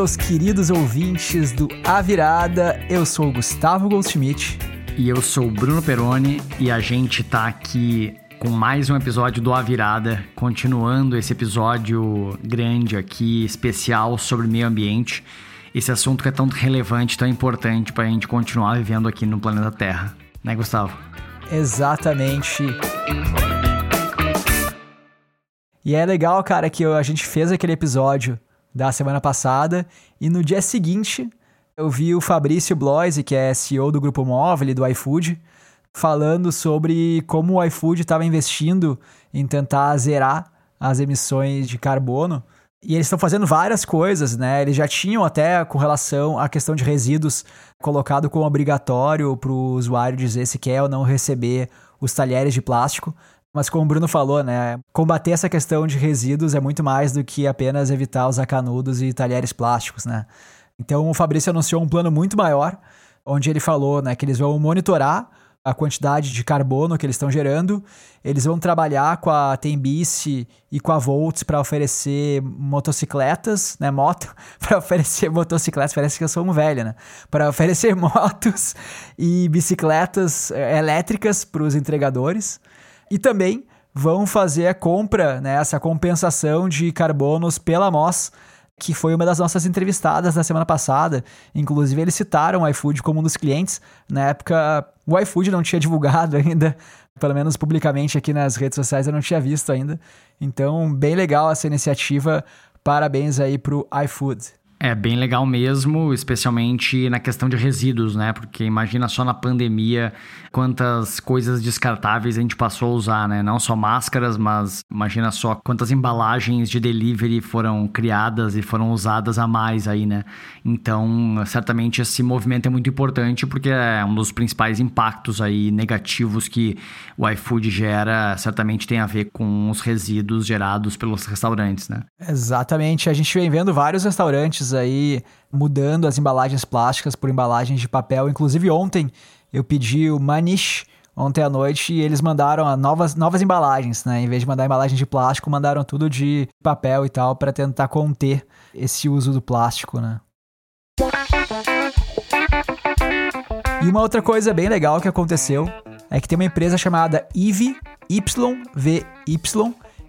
meus queridos ouvintes do A Virada. Eu sou o Gustavo Goldschmidt. E eu sou o Bruno Peroni e a gente tá aqui com mais um episódio do A Virada, continuando esse episódio grande aqui, especial sobre meio ambiente. Esse assunto que é tão relevante, tão importante para a gente continuar vivendo aqui no planeta Terra. Né, Gustavo? Exatamente. E é legal, cara, que a gente fez aquele episódio da semana passada e no dia seguinte eu vi o Fabrício Bloise, que é CEO do Grupo Móvel e do iFood, falando sobre como o iFood estava investindo em tentar zerar as emissões de carbono. E eles estão fazendo várias coisas, né? Eles já tinham até com relação à questão de resíduos colocado como obrigatório para o usuário dizer se quer ou não receber os talheres de plástico. Mas como o Bruno falou, né, combater essa questão de resíduos é muito mais do que apenas evitar usar canudos e talheres plásticos, né? Então o Fabrício anunciou um plano muito maior, onde ele falou, né, que eles vão monitorar a quantidade de carbono que eles estão gerando. Eles vão trabalhar com a Tembice e com a Volts para oferecer motocicletas, né, moto, para oferecer motocicletas, parece que eu sou um velho, né? Para oferecer motos e bicicletas eh, elétricas para os entregadores. E também vão fazer a compra, né, essa compensação de carbonos pela MOS, que foi uma das nossas entrevistadas da semana passada. Inclusive, eles citaram o iFood como um dos clientes. Na época, o iFood não tinha divulgado ainda, pelo menos publicamente aqui nas redes sociais eu não tinha visto ainda. Então, bem legal essa iniciativa. Parabéns aí pro iFood. É bem legal mesmo, especialmente na questão de resíduos, né? Porque imagina só na pandemia quantas coisas descartáveis a gente passou a usar, né? Não só máscaras, mas imagina só quantas embalagens de delivery foram criadas e foram usadas a mais aí, né? Então, certamente esse movimento é muito importante porque é um dos principais impactos aí negativos que o iFood gera, certamente tem a ver com os resíduos gerados pelos restaurantes, né? Exatamente, a gente vem vendo vários restaurantes aí mudando as embalagens plásticas por embalagens de papel. Inclusive ontem eu pedi o Manish ontem à noite e eles mandaram novas, novas embalagens, né? Em vez de mandar embalagem de plástico, mandaram tudo de papel e tal para tentar conter esse uso do plástico, né? E uma outra coisa bem legal que aconteceu é que tem uma empresa chamada IV, YVY,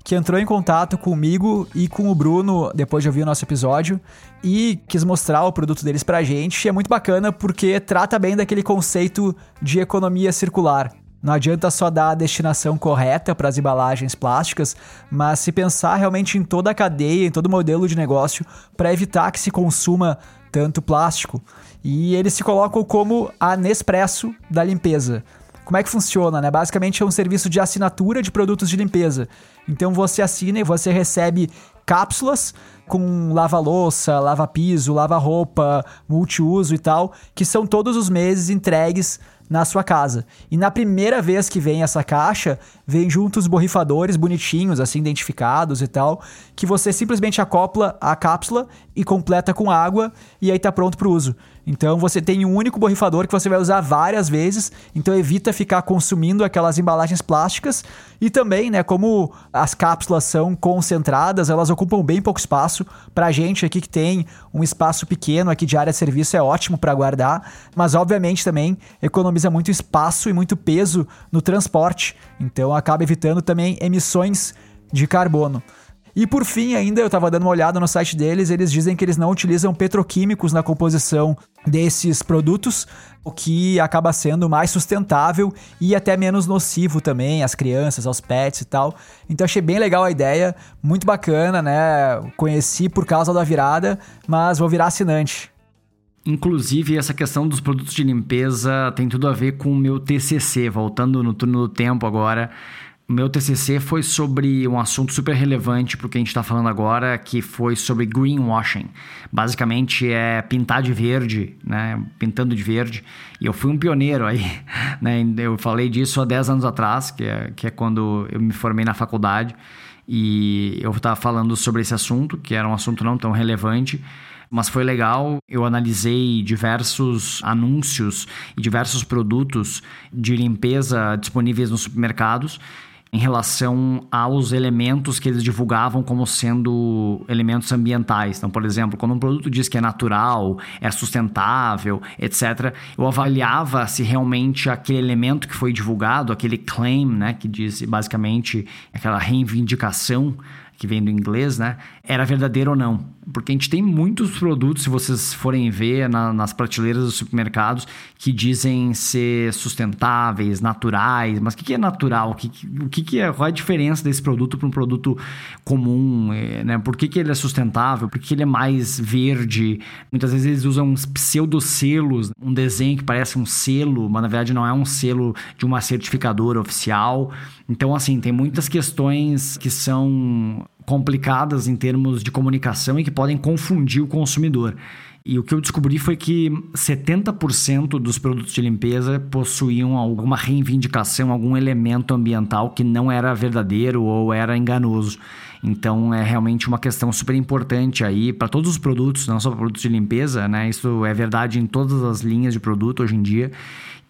que entrou em contato comigo e com o Bruno depois de ouvir o nosso episódio e quis mostrar o produto deles pra gente. E é muito bacana porque trata bem daquele conceito de economia circular. Não adianta só dar a destinação correta para as embalagens plásticas, mas se pensar realmente em toda a cadeia, em todo o modelo de negócio, para evitar que se consuma tanto plástico. E eles se colocam como a Nespresso da limpeza. Como é que funciona, né? Basicamente é um serviço de assinatura de produtos de limpeza. Então você assina e você recebe cápsulas com lava-louça, lava-piso, lava-roupa, multiuso e tal, que são todos os meses entregues na sua casa. E na primeira vez que vem essa caixa, vem junto os borrifadores bonitinhos, assim, identificados e tal, que você simplesmente acopla a cápsula e completa com água e aí tá pronto para uso. Então você tem um único borrifador que você vai usar várias vezes, então evita ficar consumindo aquelas embalagens plásticas e também, né, como as cápsulas são concentradas, elas ocupam bem pouco espaço. Pra gente aqui que tem um espaço pequeno aqui de área de serviço é ótimo para guardar, mas obviamente também economiza muito espaço e muito peso no transporte. Então acaba evitando também emissões de carbono. E por fim, ainda eu estava dando uma olhada no site deles, eles dizem que eles não utilizam petroquímicos na composição desses produtos, o que acaba sendo mais sustentável e até menos nocivo também às crianças, aos pets e tal. Então achei bem legal a ideia, muito bacana, né? Conheci por causa da virada, mas vou virar assinante. Inclusive, essa questão dos produtos de limpeza tem tudo a ver com o meu TCC, voltando no turno do tempo agora. Meu TCC foi sobre um assunto super relevante para o que a gente está falando agora, que foi sobre greenwashing. Basicamente é pintar de verde, né? Pintando de verde. E eu fui um pioneiro aí, né? Eu falei disso há 10 anos atrás, que é, que é quando eu me formei na faculdade. E eu estava falando sobre esse assunto, que era um assunto não tão relevante mas foi legal. Eu analisei diversos anúncios e diversos produtos de limpeza disponíveis nos supermercados em relação aos elementos que eles divulgavam como sendo elementos ambientais. Então, por exemplo, quando um produto diz que é natural, é sustentável, etc., eu avaliava se realmente aquele elemento que foi divulgado, aquele claim, né, que diz basicamente aquela reivindicação que vem do inglês, né, era verdadeiro ou não. Porque a gente tem muitos produtos, se vocês forem ver na, nas prateleiras dos supermercados, que dizem ser sustentáveis, naturais. Mas o que, que é natural? O, que, que, que é, qual é a diferença desse produto para um produto comum? É, né? Por que, que ele é sustentável? Por que ele é mais verde? Muitas vezes eles usam uns pseudoselos, um desenho que parece um selo, mas na verdade não é um selo de uma certificadora oficial. Então, assim, tem muitas questões que são complicadas em termos de comunicação e que podem confundir o consumidor. E o que eu descobri foi que 70% dos produtos de limpeza possuíam alguma reivindicação, algum elemento ambiental que não era verdadeiro ou era enganoso. Então é realmente uma questão super importante aí para todos os produtos, não só para produtos de limpeza, né? Isso é verdade em todas as linhas de produto hoje em dia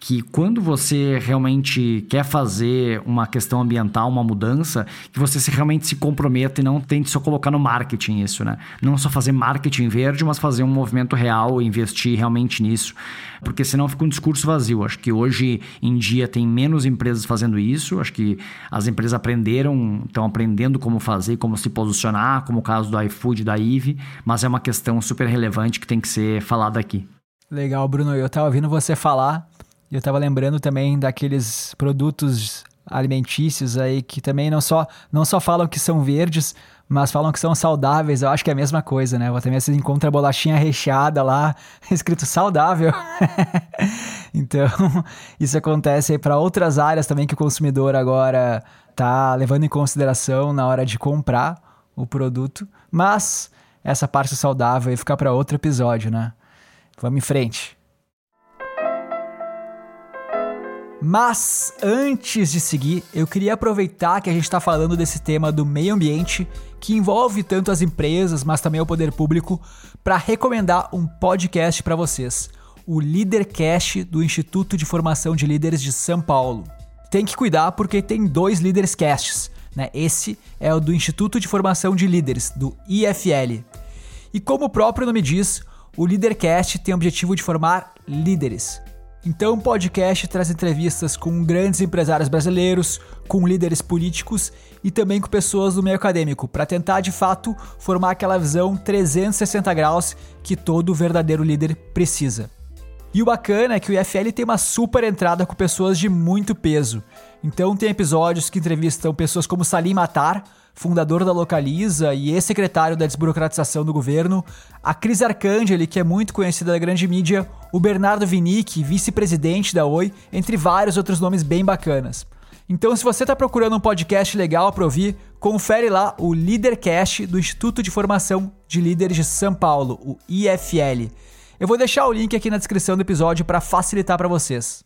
que quando você realmente quer fazer uma questão ambiental, uma mudança, que você se realmente se comprometa e não tente só colocar no marketing isso, né? Não só fazer marketing verde, mas fazer um movimento real, investir realmente nisso, porque senão fica um discurso vazio. Acho que hoje em dia tem menos empresas fazendo isso, acho que as empresas aprenderam, estão aprendendo como fazer, como se posicionar, como o caso do iFood, da Eve, mas é uma questão super relevante que tem que ser falada aqui. Legal, Bruno. Eu estava ouvindo você falar eu estava lembrando também daqueles produtos alimentícios aí que também não só, não só falam que são verdes, mas falam que são saudáveis. Eu acho que é a mesma coisa, né? Também você encontra bolachinha recheada lá, escrito saudável. então, isso acontece aí para outras áreas também que o consumidor agora tá levando em consideração na hora de comprar o produto. Mas essa parte saudável vai ficar para outro episódio, né? Vamos em frente. Mas antes de seguir, eu queria aproveitar que a gente está falando desse tema do meio ambiente, que envolve tanto as empresas, mas também o poder público, para recomendar um podcast para vocês, o Leadercast do Instituto de Formação de Líderes de São Paulo. Tem que cuidar porque tem dois Leaders Casts, né? Esse é o do Instituto de Formação de Líderes, do IFL. E como o próprio nome diz, o Leadercast tem o objetivo de formar líderes. Então, o podcast traz entrevistas com grandes empresários brasileiros, com líderes políticos e também com pessoas do meio acadêmico, para tentar de fato formar aquela visão 360 graus que todo verdadeiro líder precisa. E o bacana é que o IFL tem uma super entrada com pessoas de muito peso. Então, tem episódios que entrevistam pessoas como Salim Matar, fundador da Localiza e ex-secretário da desburocratização do governo, a Cris Arcangeli, que é muito conhecida da grande mídia, o Bernardo Vinick, vice-presidente da Oi, entre vários outros nomes bem bacanas. Então, se você está procurando um podcast legal para ouvir, confere lá o Leadercast do Instituto de Formação de Líderes de São Paulo, o IFL. Eu vou deixar o link aqui na descrição do episódio para facilitar para vocês.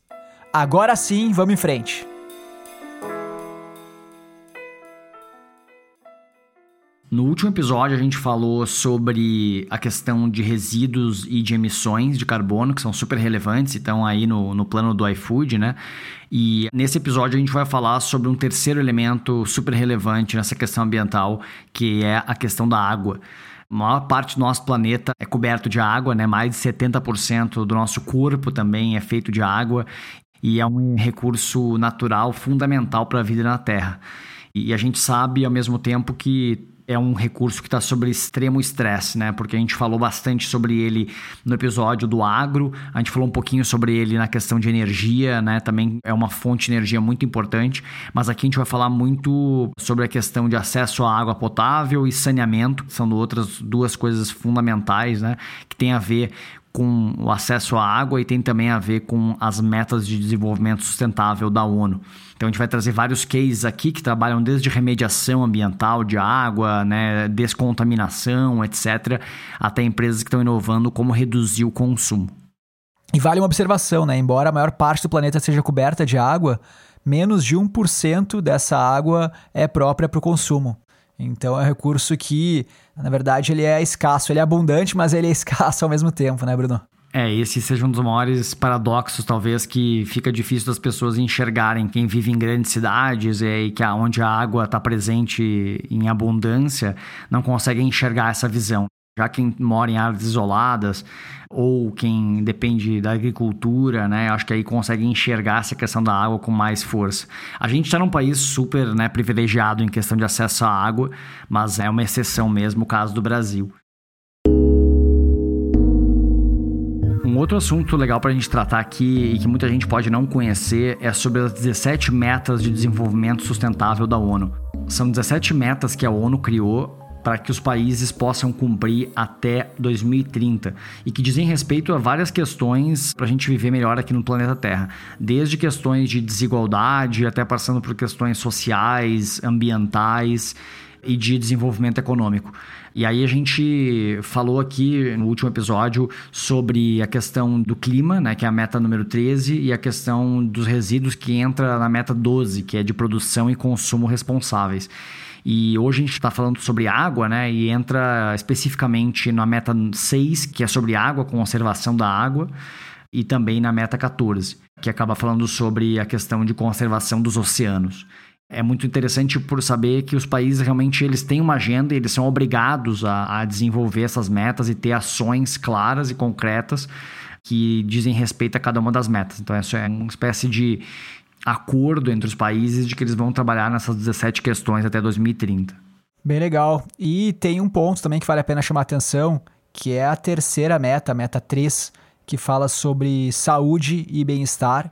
Agora sim, vamos em frente. No último episódio, a gente falou sobre a questão de resíduos e de emissões de carbono, que são super relevantes e estão aí no, no plano do iFood, né? E nesse episódio, a gente vai falar sobre um terceiro elemento super relevante nessa questão ambiental, que é a questão da água. A maior parte do nosso planeta é coberto de água, né? Mais de 70% do nosso corpo também é feito de água e é um recurso natural fundamental para a vida na Terra. E a gente sabe ao mesmo tempo que é um recurso que está sobre extremo estresse, né? Porque a gente falou bastante sobre ele no episódio do agro, a gente falou um pouquinho sobre ele na questão de energia, né? Também é uma fonte de energia muito importante, mas aqui a gente vai falar muito sobre a questão de acesso à água potável e saneamento, que são outras duas coisas fundamentais, né? Que tem a ver com o acesso à água e tem também a ver com as metas de desenvolvimento sustentável da ONU. Então a gente vai trazer vários cases aqui que trabalham desde remediação ambiental de água, né, descontaminação, etc., até empresas que estão inovando como reduzir o consumo. E vale uma observação, né? Embora a maior parte do planeta seja coberta de água, menos de 1% dessa água é própria para o consumo. Então é um recurso que, na verdade, ele é escasso, ele é abundante, mas ele é escasso ao mesmo tempo, né, Bruno? É, esse seja um dos maiores paradoxos, talvez, que fica difícil das pessoas enxergarem. Quem vive em grandes cidades e que onde a água está presente em abundância, não consegue enxergar essa visão. Já quem mora em áreas isoladas ou quem depende da agricultura, né, acho que aí consegue enxergar essa questão da água com mais força. A gente está num país super né, privilegiado em questão de acesso à água, mas é uma exceção mesmo o caso do Brasil. Um outro assunto legal para a gente tratar aqui e que muita gente pode não conhecer é sobre as 17 metas de desenvolvimento sustentável da ONU. São 17 metas que a ONU criou para que os países possam cumprir até 2030 e que dizem respeito a várias questões para a gente viver melhor aqui no planeta Terra, desde questões de desigualdade até passando por questões sociais, ambientais e de desenvolvimento econômico. E aí a gente falou aqui no último episódio sobre a questão do clima, né, que é a meta número 13, e a questão dos resíduos que entra na meta 12, que é de produção e consumo responsáveis. E hoje a gente está falando sobre água, né? E entra especificamente na meta 6, que é sobre água, conservação da água, e também na meta 14, que acaba falando sobre a questão de conservação dos oceanos é muito interessante por saber que os países realmente eles têm uma agenda e eles são obrigados a, a desenvolver essas metas e ter ações claras e concretas que dizem respeito a cada uma das metas. Então, isso é uma espécie de acordo entre os países de que eles vão trabalhar nessas 17 questões até 2030. Bem legal. E tem um ponto também que vale a pena chamar a atenção, que é a terceira meta, a meta 3, que fala sobre saúde e bem-estar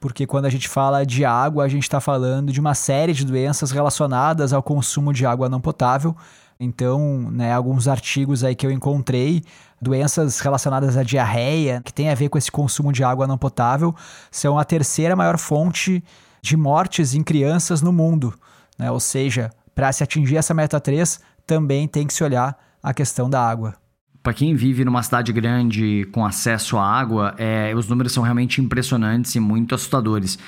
porque quando a gente fala de água, a gente está falando de uma série de doenças relacionadas ao consumo de água não potável. Então, né, alguns artigos aí que eu encontrei, doenças relacionadas à diarreia, que tem a ver com esse consumo de água não potável, são a terceira maior fonte de mortes em crianças no mundo. Né? Ou seja, para se atingir essa meta 3, também tem que se olhar a questão da água. Para quem vive numa cidade grande com acesso à água, é, os números são realmente impressionantes e muito assustadores.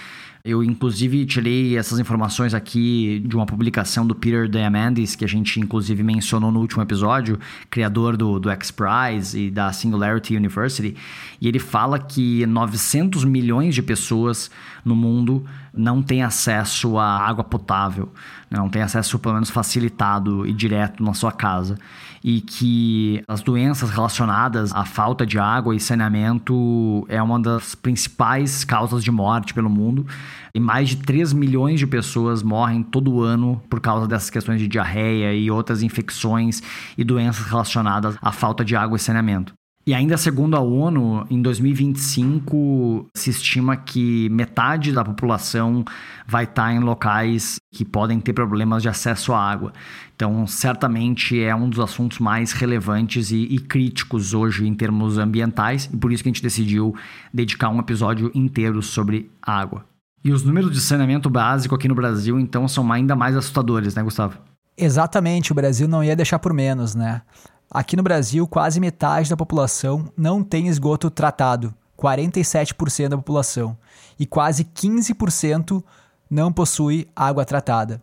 Eu, inclusive, tirei essas informações aqui de uma publicação do Peter Diamandis, que a gente, inclusive, mencionou no último episódio, criador do, do X-Prize e da Singularity University. E ele fala que 900 milhões de pessoas no mundo não têm acesso à água potável, não têm acesso, pelo menos, facilitado e direto na sua casa e que as doenças relacionadas à falta de água e saneamento é uma das principais causas de morte pelo mundo. E mais de 3 milhões de pessoas morrem todo ano por causa dessas questões de diarreia e outras infecções e doenças relacionadas à falta de água e saneamento. E ainda segundo a ONU, em 2025 se estima que metade da população vai estar em locais que podem ter problemas de acesso à água. Então, certamente é um dos assuntos mais relevantes e, e críticos hoje em termos ambientais, e por isso que a gente decidiu dedicar um episódio inteiro sobre água. E os números de saneamento básico aqui no Brasil, então, são ainda mais assustadores, né, Gustavo? Exatamente, o Brasil não ia deixar por menos, né? Aqui no Brasil, quase metade da população não tem esgoto tratado, 47% da população, e quase 15% não possui água tratada.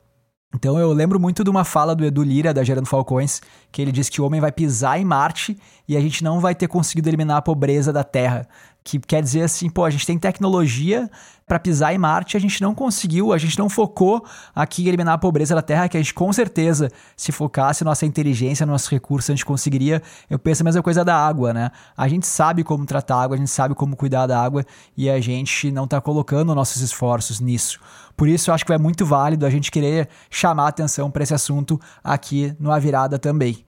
Então eu lembro muito de uma fala do Edu Lira, da Gerando Falcões, que ele diz que o homem vai pisar em Marte e a gente não vai ter conseguido eliminar a pobreza da Terra. Que quer dizer assim, pô, a gente tem tecnologia para pisar em Marte, a gente não conseguiu, a gente não focou aqui em eliminar a pobreza da Terra, que a gente com certeza, se focasse nossa inteligência, nossos recursos, a gente conseguiria. Eu penso a mesma coisa da água, né? A gente sabe como tratar a água, a gente sabe como cuidar da água e a gente não está colocando nossos esforços nisso. Por isso, eu acho que é muito válido a gente querer chamar atenção para esse assunto aqui no A Virada também.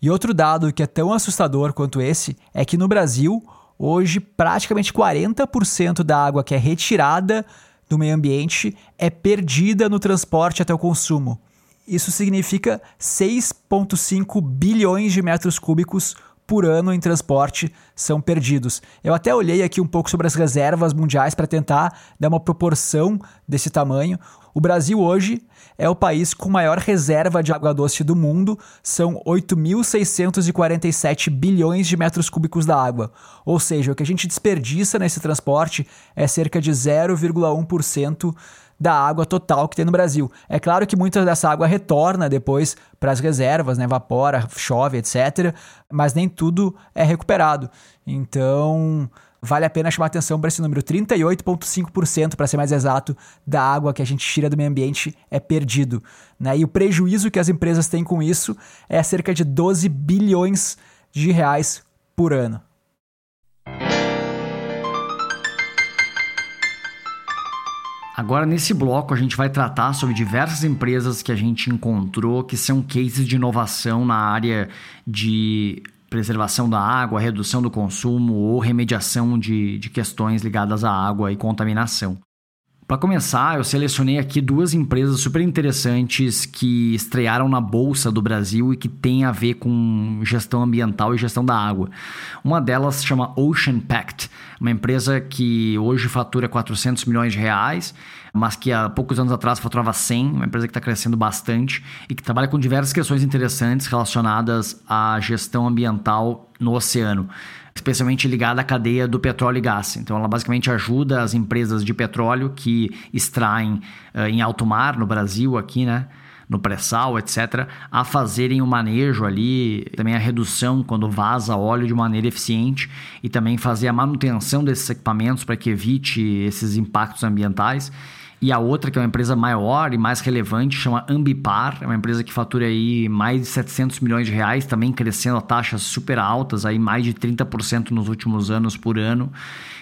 E outro dado que é tão assustador quanto esse é que no Brasil, hoje, praticamente 40% da água que é retirada do meio ambiente é perdida no transporte até o consumo. Isso significa 6,5 bilhões de metros cúbicos por ano em transporte são perdidos. Eu até olhei aqui um pouco sobre as reservas mundiais para tentar dar uma proporção desse tamanho. O Brasil hoje é o país com maior reserva de água doce do mundo, são 8.647 bilhões de metros cúbicos da água. Ou seja, o que a gente desperdiça nesse transporte é cerca de 0,1% da água total que tem no Brasil. É claro que muita dessa água retorna depois para as reservas, né? evapora, chove, etc. Mas nem tudo é recuperado. Então, vale a pena chamar atenção para esse número. 38,5%, para ser mais exato, da água que a gente tira do meio ambiente é perdido. Né? E o prejuízo que as empresas têm com isso é cerca de 12 bilhões de reais por ano. Agora, nesse bloco, a gente vai tratar sobre diversas empresas que a gente encontrou que são cases de inovação na área de preservação da água, redução do consumo ou remediação de, de questões ligadas à água e contaminação. Para começar, eu selecionei aqui duas empresas super interessantes que estrearam na Bolsa do Brasil e que tem a ver com gestão ambiental e gestão da água. Uma delas se chama Ocean Pact, uma empresa que hoje fatura 400 milhões de reais, mas que há poucos anos atrás faturava 100, uma empresa que está crescendo bastante e que trabalha com diversas questões interessantes relacionadas à gestão ambiental no oceano especialmente ligada à cadeia do petróleo e gás. Então, ela basicamente ajuda as empresas de petróleo que extraem uh, em alto mar, no Brasil, aqui, né? No pré-sal, etc., a fazerem o manejo ali, também a redução quando vaza óleo de maneira eficiente e também fazer a manutenção desses equipamentos para que evite esses impactos ambientais. E a outra, que é uma empresa maior e mais relevante, chama Ambipar, é uma empresa que fatura aí mais de 700 milhões de reais, também crescendo a taxas super altas, aí mais de 30% nos últimos anos por ano,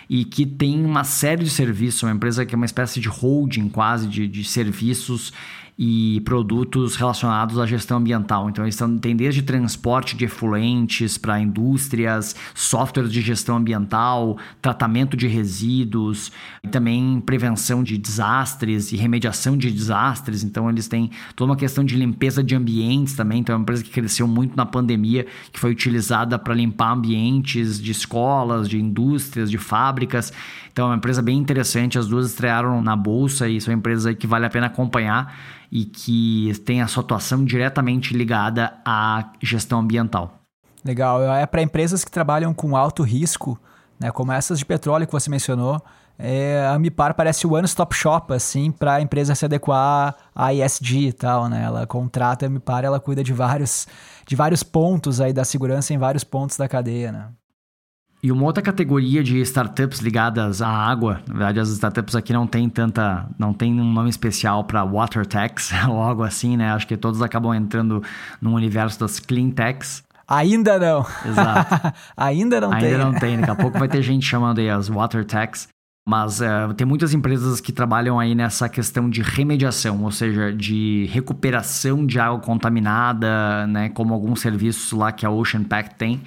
e que tem uma série de serviços, uma empresa que é uma espécie de holding quase de, de serviços e produtos relacionados à gestão ambiental. Então, eles têm desde transporte de efluentes para indústrias, softwares de gestão ambiental, tratamento de resíduos, e também prevenção de desastres e remediação de desastres. Então, eles têm toda uma questão de limpeza de ambientes também. Então, é uma empresa que cresceu muito na pandemia, que foi utilizada para limpar ambientes de escolas, de indústrias, de fábricas. Então, é uma empresa bem interessante. As duas estrearam na bolsa e são empresas que vale a pena acompanhar e que tem a sua atuação diretamente ligada à gestão ambiental. Legal. É para empresas que trabalham com alto risco, né, como essas de petróleo que você mencionou. É, a Mipar parece o one-stop shop, assim, para a empresa se adequar à ESG e tal, né? Ela contrata a Mipar, ela cuida de vários, de vários pontos aí da segurança em vários pontos da cadeia, né? E uma outra categoria de startups ligadas à água, na verdade as startups aqui não tem tanta, não tem um nome especial para water techs ou algo assim, né? Acho que todos acabam entrando no universo das clean techs. Ainda não. Exato. Ainda não Ainda tem. Ainda não tem. Daqui a pouco vai ter gente chamando aí as water techs. Mas uh, tem muitas empresas que trabalham aí nessa questão de remediação, ou seja, de recuperação de água contaminada, né? Como alguns serviços lá que a Ocean Pact tem.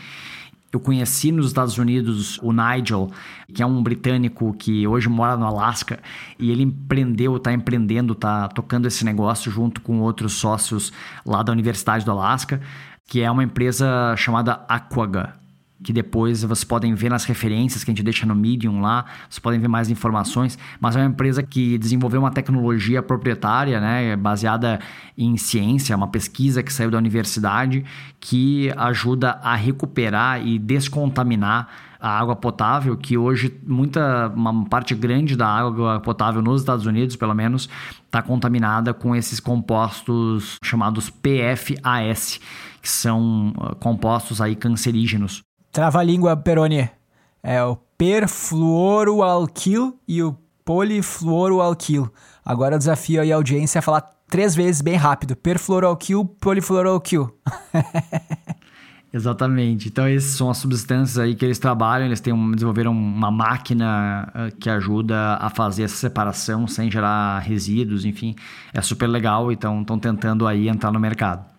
Eu conheci nos Estados Unidos o Nigel, que é um britânico que hoje mora no Alasca, e ele empreendeu, está empreendendo, está tocando esse negócio junto com outros sócios lá da Universidade do Alasca, que é uma empresa chamada Aquaga que depois vocês podem ver nas referências que a gente deixa no Medium lá, vocês podem ver mais informações, mas é uma empresa que desenvolveu uma tecnologia proprietária, né, baseada em ciência, uma pesquisa que saiu da universidade que ajuda a recuperar e descontaminar a água potável, que hoje muita uma parte grande da água potável nos Estados Unidos, pelo menos, está contaminada com esses compostos chamados PFAS, que são uh, compostos aí cancerígenos. Trava a língua, Peroni. É o perfluoroalquil e o polifluoroalquil. Agora eu desafio aí a audiência a falar três vezes bem rápido. Perfluoroalquil, polifluoroalquil. Exatamente. Então, essas são as substâncias aí que eles trabalham. Eles têm um, desenvolveram uma máquina que ajuda a fazer essa separação sem gerar resíduos, enfim. É super legal. Então, estão tentando aí entrar no mercado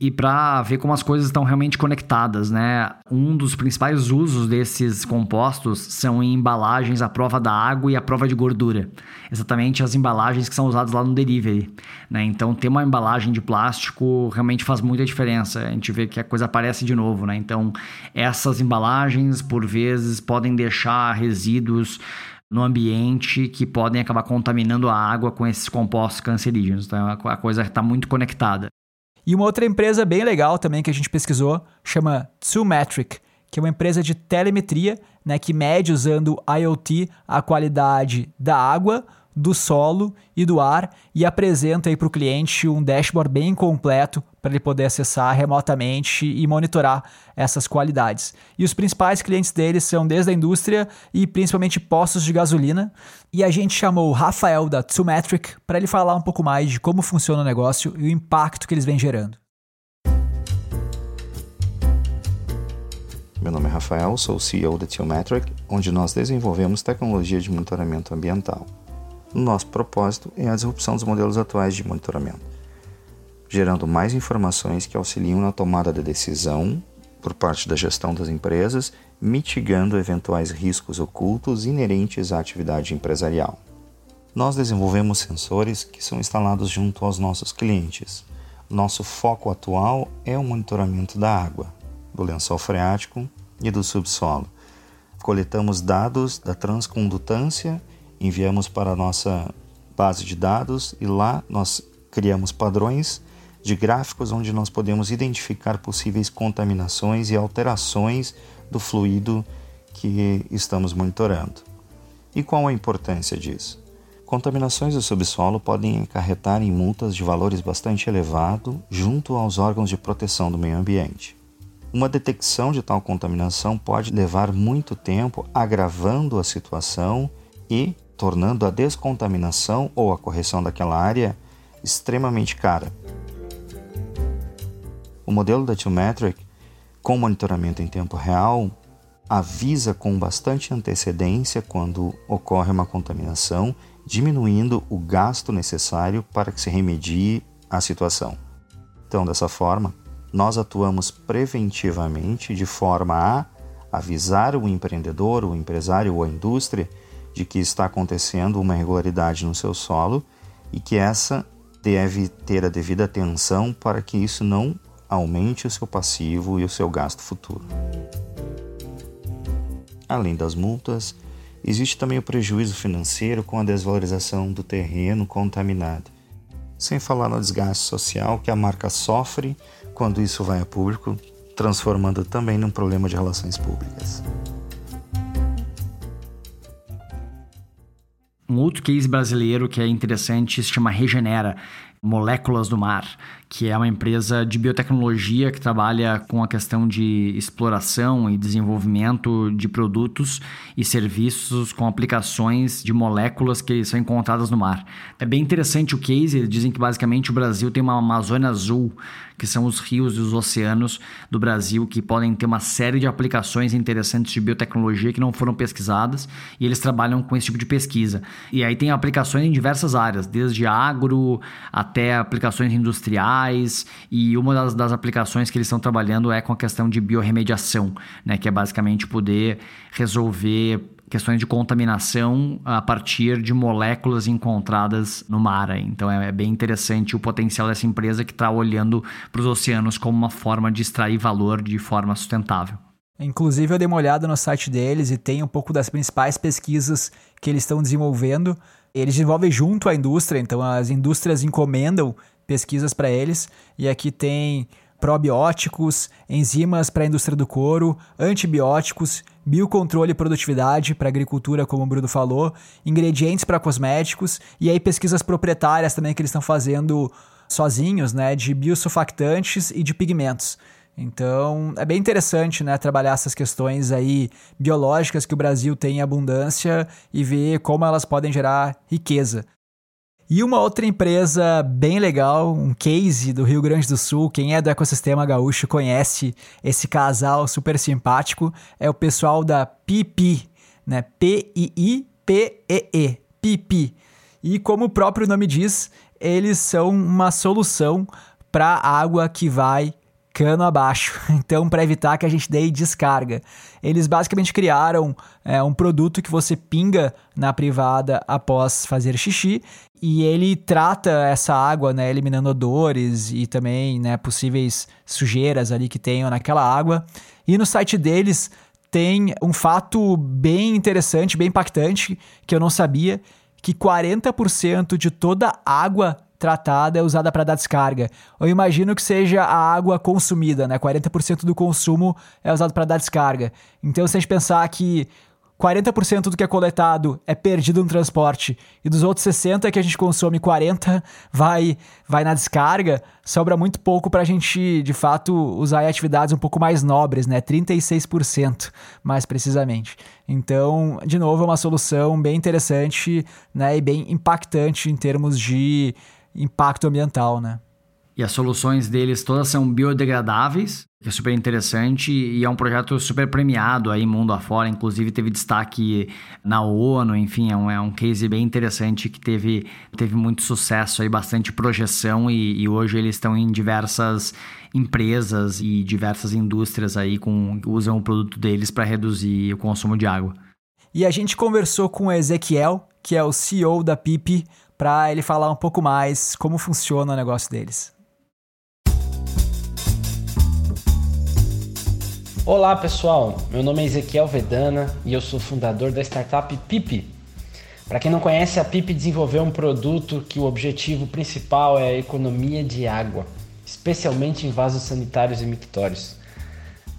e para ver como as coisas estão realmente conectadas, né? Um dos principais usos desses compostos são em embalagens à prova da água e à prova de gordura. Exatamente as embalagens que são usadas lá no delivery, né? Então, ter uma embalagem de plástico realmente faz muita diferença. A gente vê que a coisa aparece de novo, né? Então, essas embalagens, por vezes, podem deixar resíduos no ambiente que podem acabar contaminando a água com esses compostos cancerígenos. Então, a coisa está muito conectada. E uma outra empresa bem legal também que a gente pesquisou chama Twometric, que é uma empresa de telemetria né, que mede usando IoT a qualidade da água, do solo e do ar e apresenta aí para o cliente um dashboard bem completo para ele poder acessar remotamente e monitorar essas qualidades. E os principais clientes deles são desde a indústria e principalmente postos de gasolina. E a gente chamou o Rafael da Metric para ele falar um pouco mais de como funciona o negócio e o impacto que eles vêm gerando. Meu nome é Rafael, sou CEO da Tiometric, onde nós desenvolvemos tecnologia de monitoramento ambiental. Nosso propósito é a disrupção dos modelos atuais de monitoramento, gerando mais informações que auxiliam na tomada de decisão por parte da gestão das empresas, mitigando eventuais riscos ocultos inerentes à atividade empresarial. Nós desenvolvemos sensores que são instalados junto aos nossos clientes. Nosso foco atual é o monitoramento da água, do lençol freático e do subsolo. Coletamos dados da transcondutância, enviamos para a nossa base de dados e lá nós criamos padrões de gráficos onde nós podemos identificar possíveis contaminações e alterações do fluido que estamos monitorando. E qual a importância disso? Contaminações do subsolo podem acarretar em multas de valores bastante elevados junto aos órgãos de proteção do meio ambiente. Uma detecção de tal contaminação pode levar muito tempo, agravando a situação e tornando a descontaminação ou a correção daquela área extremamente cara. O modelo da Tillmetric, com monitoramento em tempo real, avisa com bastante antecedência quando ocorre uma contaminação, diminuindo o gasto necessário para que se remedie a situação. Então, dessa forma, nós atuamos preventivamente de forma a avisar o empreendedor, o empresário ou a indústria de que está acontecendo uma irregularidade no seu solo e que essa deve ter a devida atenção para que isso não aumente o seu passivo e o seu gasto futuro. Além das multas, existe também o prejuízo financeiro com a desvalorização do terreno contaminado. Sem falar no desgaste social que a marca sofre quando isso vai a público, transformando também num problema de relações públicas. Um outro case brasileiro que é interessante se chama Regenera Moléculas do Mar que é uma empresa de biotecnologia que trabalha com a questão de exploração e desenvolvimento de produtos e serviços com aplicações de moléculas que são encontradas no mar. É bem interessante o case, eles dizem que basicamente o Brasil tem uma Amazônia azul, que são os rios e os oceanos do Brasil que podem ter uma série de aplicações interessantes de biotecnologia que não foram pesquisadas e eles trabalham com esse tipo de pesquisa. E aí tem aplicações em diversas áreas, desde agro até aplicações industriais e uma das, das aplicações que eles estão trabalhando é com a questão de biorremediação, né, que é basicamente poder resolver questões de contaminação a partir de moléculas encontradas no mar. Então é, é bem interessante o potencial dessa empresa que está olhando para os oceanos como uma forma de extrair valor de forma sustentável. Inclusive, eu dei uma olhada no site deles e tem um pouco das principais pesquisas que eles estão desenvolvendo. Eles desenvolvem junto à indústria, então as indústrias encomendam pesquisas para eles. E aqui tem probióticos, enzimas para a indústria do couro, antibióticos, biocontrole e produtividade para agricultura, como o Bruno falou, ingredientes para cosméticos e aí pesquisas proprietárias também que eles estão fazendo sozinhos, né, de biosurfactantes e de pigmentos. Então, é bem interessante, né, trabalhar essas questões aí biológicas que o Brasil tem em abundância e ver como elas podem gerar riqueza. E uma outra empresa bem legal, um case do Rio Grande do Sul, quem é do ecossistema gaúcho conhece esse casal super simpático, é o pessoal da Pipi, né? P-I-I-P-E-E, Pipi. E como o próprio nome diz, eles são uma solução para água que vai cano abaixo. Então, para evitar que a gente dê descarga, eles basicamente criaram é, um produto que você pinga na privada após fazer xixi e ele trata essa água, né, eliminando odores e também né, possíveis sujeiras ali que tenham naquela água. E no site deles tem um fato bem interessante, bem impactante, que eu não sabia, que 40% de toda água tratada é usada para dar descarga. Eu imagino que seja a água consumida, né? 40% do consumo é usado para dar descarga. Então, se a gente pensar que 40% do que é coletado é perdido no transporte e dos outros 60 que a gente consome, 40 vai vai na descarga, sobra muito pouco para a gente, de fato, usar em atividades um pouco mais nobres, né? 36% mais precisamente. Então, de novo, é uma solução bem interessante, né, e bem impactante em termos de impacto ambiental, né? E as soluções deles todas são biodegradáveis, que é super interessante e é um projeto super premiado aí mundo afora, inclusive teve destaque na ONU, enfim, é um, é um case bem interessante que teve, teve muito sucesso aí, bastante projeção e, e hoje eles estão em diversas empresas e diversas indústrias aí com usam o produto deles para reduzir o consumo de água. E a gente conversou com o Ezequiel, que é o CEO da PIP, para ele falar um pouco mais como funciona o negócio deles. Olá pessoal, meu nome é Ezequiel Vedana e eu sou fundador da startup Pipi. Para quem não conhece, a Pipi desenvolveu um produto que o objetivo principal é a economia de água, especialmente em vasos sanitários e mictórios.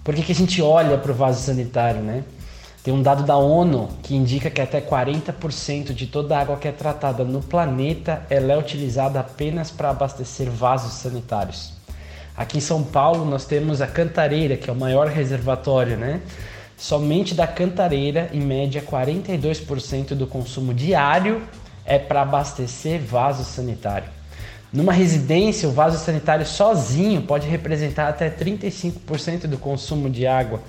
Por que, que a gente olha para o vaso sanitário, né? Tem um dado da ONU que indica que até 40% de toda a água que é tratada no planeta ela é utilizada apenas para abastecer vasos sanitários. Aqui em São Paulo nós temos a Cantareira, que é o maior reservatório, né? Somente da Cantareira, em média, 42% do consumo diário é para abastecer vaso sanitário. Numa residência, o vaso sanitário sozinho pode representar até 35% do consumo de água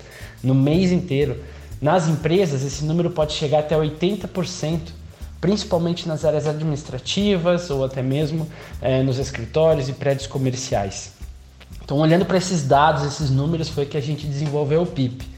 no mês inteiro. Nas empresas, esse número pode chegar até 80%, principalmente nas áreas administrativas ou até mesmo é, nos escritórios e prédios comerciais. Então, olhando para esses dados, esses números, foi que a gente desenvolveu o PIP.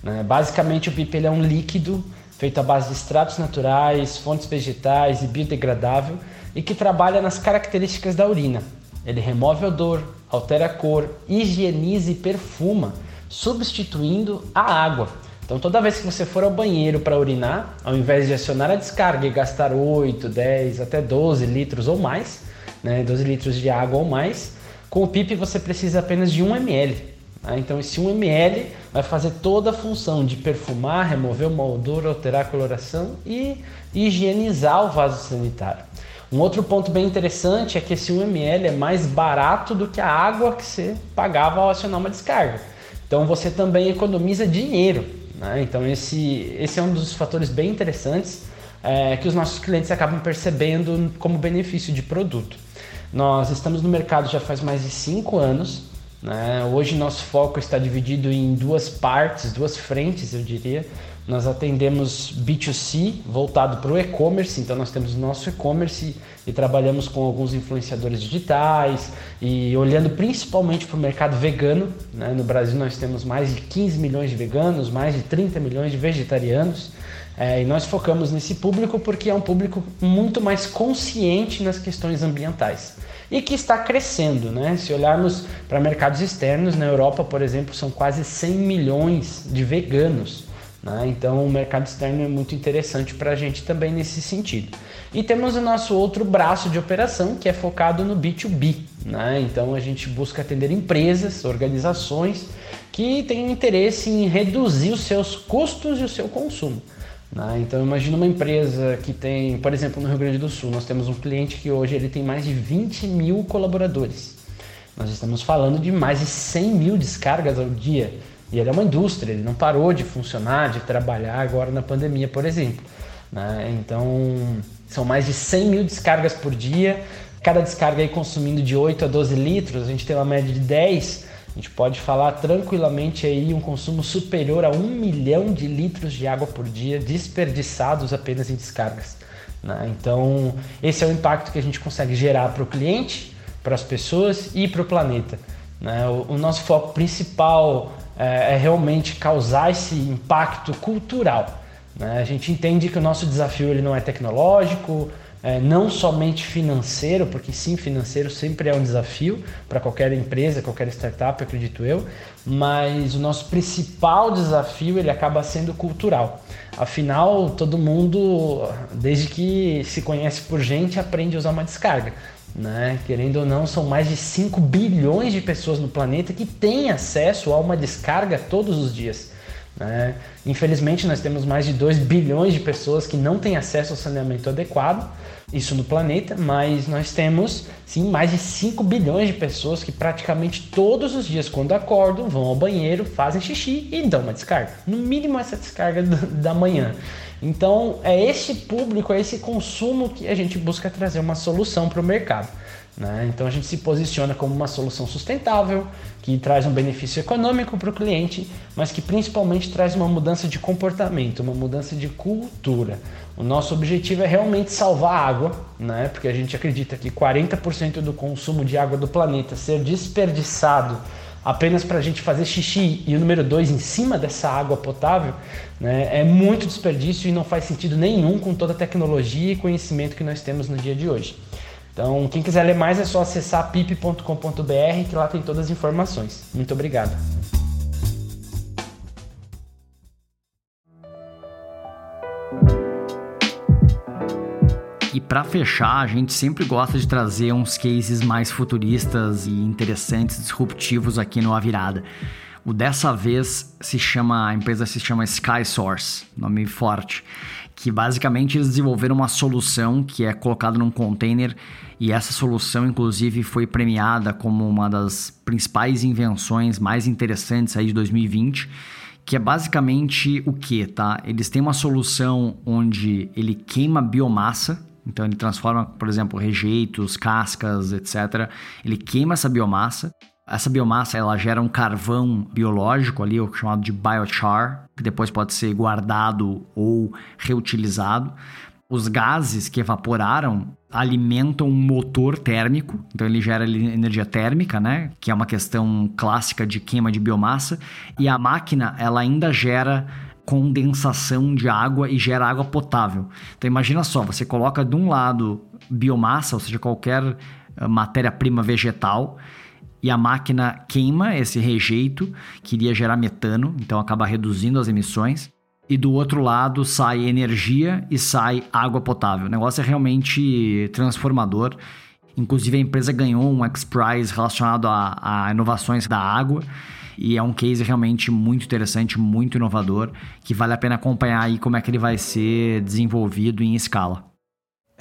Né? Basicamente, o PIP ele é um líquido feito à base de extratos naturais, fontes vegetais e biodegradável e que trabalha nas características da urina. Ele remove odor, altera a cor, higieniza e perfuma, substituindo a água. Então, toda vez que você for ao banheiro para urinar, ao invés de acionar a descarga e gastar 8, 10, até 12 litros ou mais, né, 12 litros de água ou mais, com o PIP você precisa apenas de 1 ml. Né? Então esse 1 ml vai fazer toda a função de perfumar, remover o moldura, alterar a coloração e higienizar o vaso sanitário. Um outro ponto bem interessante é que esse 1 ml é mais barato do que a água que você pagava ao acionar uma descarga. Então você também economiza dinheiro. Né? Então esse, esse é um dos fatores bem interessantes é, que os nossos clientes acabam percebendo como benefício de produto. Nós estamos no mercado já faz mais de cinco anos. Né? Hoje nosso foco está dividido em duas partes, duas frentes, eu diria. Nós atendemos B2C voltado para o e-commerce, então nós temos nosso e-commerce e trabalhamos com alguns influenciadores digitais e olhando principalmente para o mercado vegano. Né? No Brasil nós temos mais de 15 milhões de veganos, mais de 30 milhões de vegetarianos. É, e nós focamos nesse público porque é um público muito mais consciente nas questões ambientais e que está crescendo. Né? Se olharmos para mercados externos, na Europa, por exemplo, são quase 100 milhões de veganos. Né? Então, o mercado externo é muito interessante para a gente também nesse sentido. E temos o nosso outro braço de operação que é focado no B2B. Né? Então, a gente busca atender empresas, organizações que têm interesse em reduzir os seus custos e o seu consumo. Né? Então imagina uma empresa que tem, por exemplo, no Rio Grande do Sul, nós temos um cliente que hoje ele tem mais de 20 mil colaboradores. Nós estamos falando de mais de 100 mil descargas ao dia. E ele é uma indústria, ele não parou de funcionar, de trabalhar agora na pandemia, por exemplo. Né? Então são mais de 100 mil descargas por dia, cada descarga aí consumindo de 8 a 12 litros, a gente tem uma média de 10 a gente pode falar tranquilamente aí um consumo superior a um milhão de litros de água por dia desperdiçados apenas em descargas. Né? Então, esse é o impacto que a gente consegue gerar para o cliente, para as pessoas e para o planeta. Né? O, o, nosso foco principal é, é, realmente causar esse impacto cultural. Né? A gente entende que o nosso desafio ele não é tecnológico, é, não somente financeiro, porque sim, financeiro sempre é um desafio para qualquer empresa, qualquer startup, acredito eu, mas o nosso principal desafio ele acaba sendo cultural. Afinal, todo mundo, desde que se conhece por gente, aprende a usar uma descarga. Né? Querendo ou não, são mais de 5 bilhões de pessoas no planeta que têm acesso a uma descarga todos os dias. Né? Infelizmente, nós temos mais de 2 bilhões de pessoas que não têm acesso ao saneamento adequado, isso no planeta, mas nós temos sim mais de 5 bilhões de pessoas que praticamente todos os dias, quando acordam, vão ao banheiro, fazem xixi e dão uma descarga. No mínimo, essa descarga da manhã. Então, é esse público, é esse consumo que a gente busca trazer uma solução para o mercado. Né? Então a gente se posiciona como uma solução sustentável, que traz um benefício econômico para o cliente, mas que principalmente traz uma mudança de comportamento, uma mudança de cultura. O nosso objetivo é realmente salvar a água, né? porque a gente acredita que 40% do consumo de água do planeta ser desperdiçado apenas para a gente fazer xixi e o número dois em cima dessa água potável, né, é muito desperdício e não faz sentido nenhum com toda a tecnologia e conhecimento que nós temos no dia de hoje. Então, quem quiser ler mais é só acessar pip.com.br que lá tem todas as informações. Muito obrigado. E para fechar, a gente sempre gosta de trazer uns cases mais futuristas e interessantes, disruptivos aqui no A Virada. O dessa vez se chama, a empresa se chama Sky Source, nome forte, que basicamente eles desenvolveram uma solução que é colocada num container e essa solução, inclusive, foi premiada como uma das principais invenções mais interessantes aí de 2020 que é basicamente o que, tá? Eles têm uma solução onde ele queima biomassa, então ele transforma, por exemplo, rejeitos, cascas, etc. Ele queima essa biomassa. Essa biomassa ela gera um carvão biológico ali, chamado de biochar, que depois pode ser guardado ou reutilizado. Os gases que evaporaram alimentam um motor térmico, então ele gera energia térmica, né? Que é uma questão clássica de queima de biomassa. E a máquina, ela ainda gera condensação de água e gera água potável. Então imagina só, você coloca de um lado biomassa, ou seja, qualquer eh, matéria-prima vegetal, e a máquina queima esse rejeito que iria gerar metano, então acaba reduzindo as emissões e do outro lado sai energia e sai água potável. O negócio é realmente transformador. Inclusive, a empresa ganhou um X-Prize relacionado a, a, inovações da água. E é um case realmente muito interessante, muito inovador, que vale a pena acompanhar aí como é que ele vai ser desenvolvido em escala.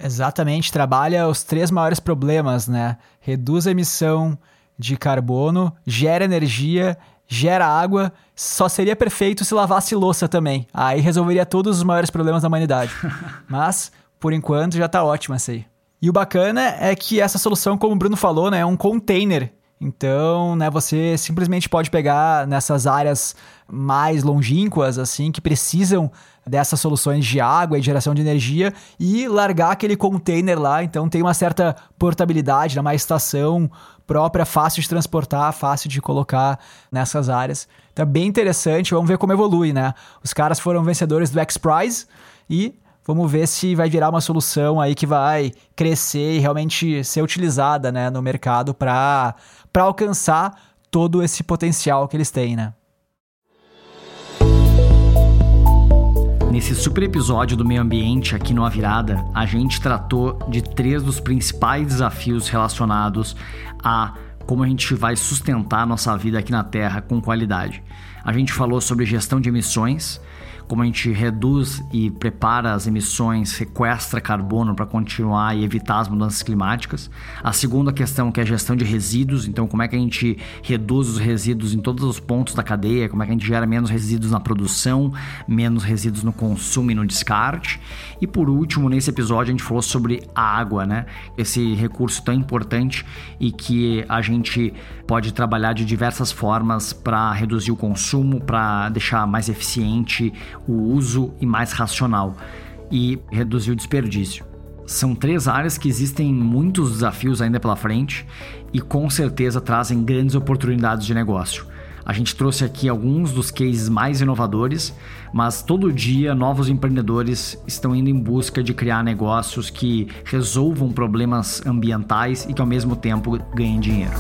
Exatamente, trabalha os três maiores problemas, né? Reduz a emissão de carbono, gera energia gera água, só seria perfeito se lavasse louça também. Aí resolveria todos os maiores problemas da humanidade. Mas, por enquanto, já tá ótimo essa aí. E o bacana é que essa solução, como o Bruno falou, né, é um container. Então, né, você simplesmente pode pegar nessas áreas mais longínquas, assim, que precisam dessas soluções de água e geração de energia e largar aquele container lá. Então, tem uma certa portabilidade, uma estação própria, fácil de transportar, fácil de colocar nessas áreas. Então é bem interessante, vamos ver como evolui, né? Os caras foram vencedores do X-Prize e vamos ver se vai virar uma solução aí que vai crescer e realmente ser utilizada, né, no mercado para alcançar todo esse potencial que eles têm, né? Nesse super episódio do meio ambiente aqui no A Virada, a gente tratou de três dos principais desafios relacionados a como a gente vai sustentar nossa vida aqui na Terra com qualidade. A gente falou sobre gestão de emissões, como a gente reduz e prepara as emissões, sequestra carbono para continuar e evitar as mudanças climáticas. A segunda questão que é a gestão de resíduos, então como é que a gente reduz os resíduos em todos os pontos da cadeia, como é que a gente gera menos resíduos na produção, menos resíduos no consumo e no descarte. E por último, nesse episódio a gente falou sobre a água, né? Esse recurso tão importante e que a gente pode trabalhar de diversas formas para reduzir o consumo, para deixar mais eficiente o uso e mais racional e reduzir o desperdício. São três áreas que existem muitos desafios ainda pela frente e com certeza trazem grandes oportunidades de negócio. A gente trouxe aqui alguns dos cases mais inovadores, mas todo dia novos empreendedores estão indo em busca de criar negócios que resolvam problemas ambientais e que ao mesmo tempo ganhem dinheiro.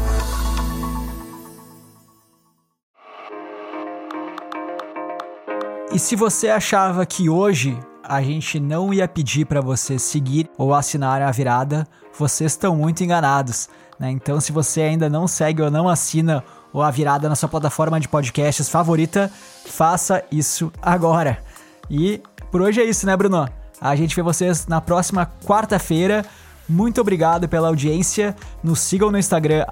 E se você achava que hoje a gente não ia pedir para você seguir ou assinar a virada, vocês estão muito enganados. Né? Então, se você ainda não segue ou não assina ou a virada na sua plataforma de podcasts favorita, faça isso agora. E por hoje é isso, né, Bruno? A gente vê vocês na próxima quarta-feira. Muito obrigado pela audiência. Nos sigam no Instagram,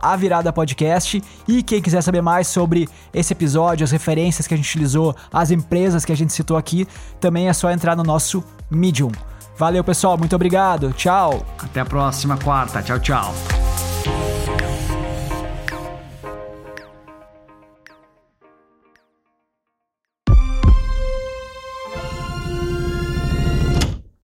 @aviradapodcast. E quem quiser saber mais sobre esse episódio, as referências que a gente utilizou, as empresas que a gente citou aqui, também é só entrar no nosso Medium. Valeu, pessoal. Muito obrigado. Tchau. Até a próxima quarta. Tchau, tchau.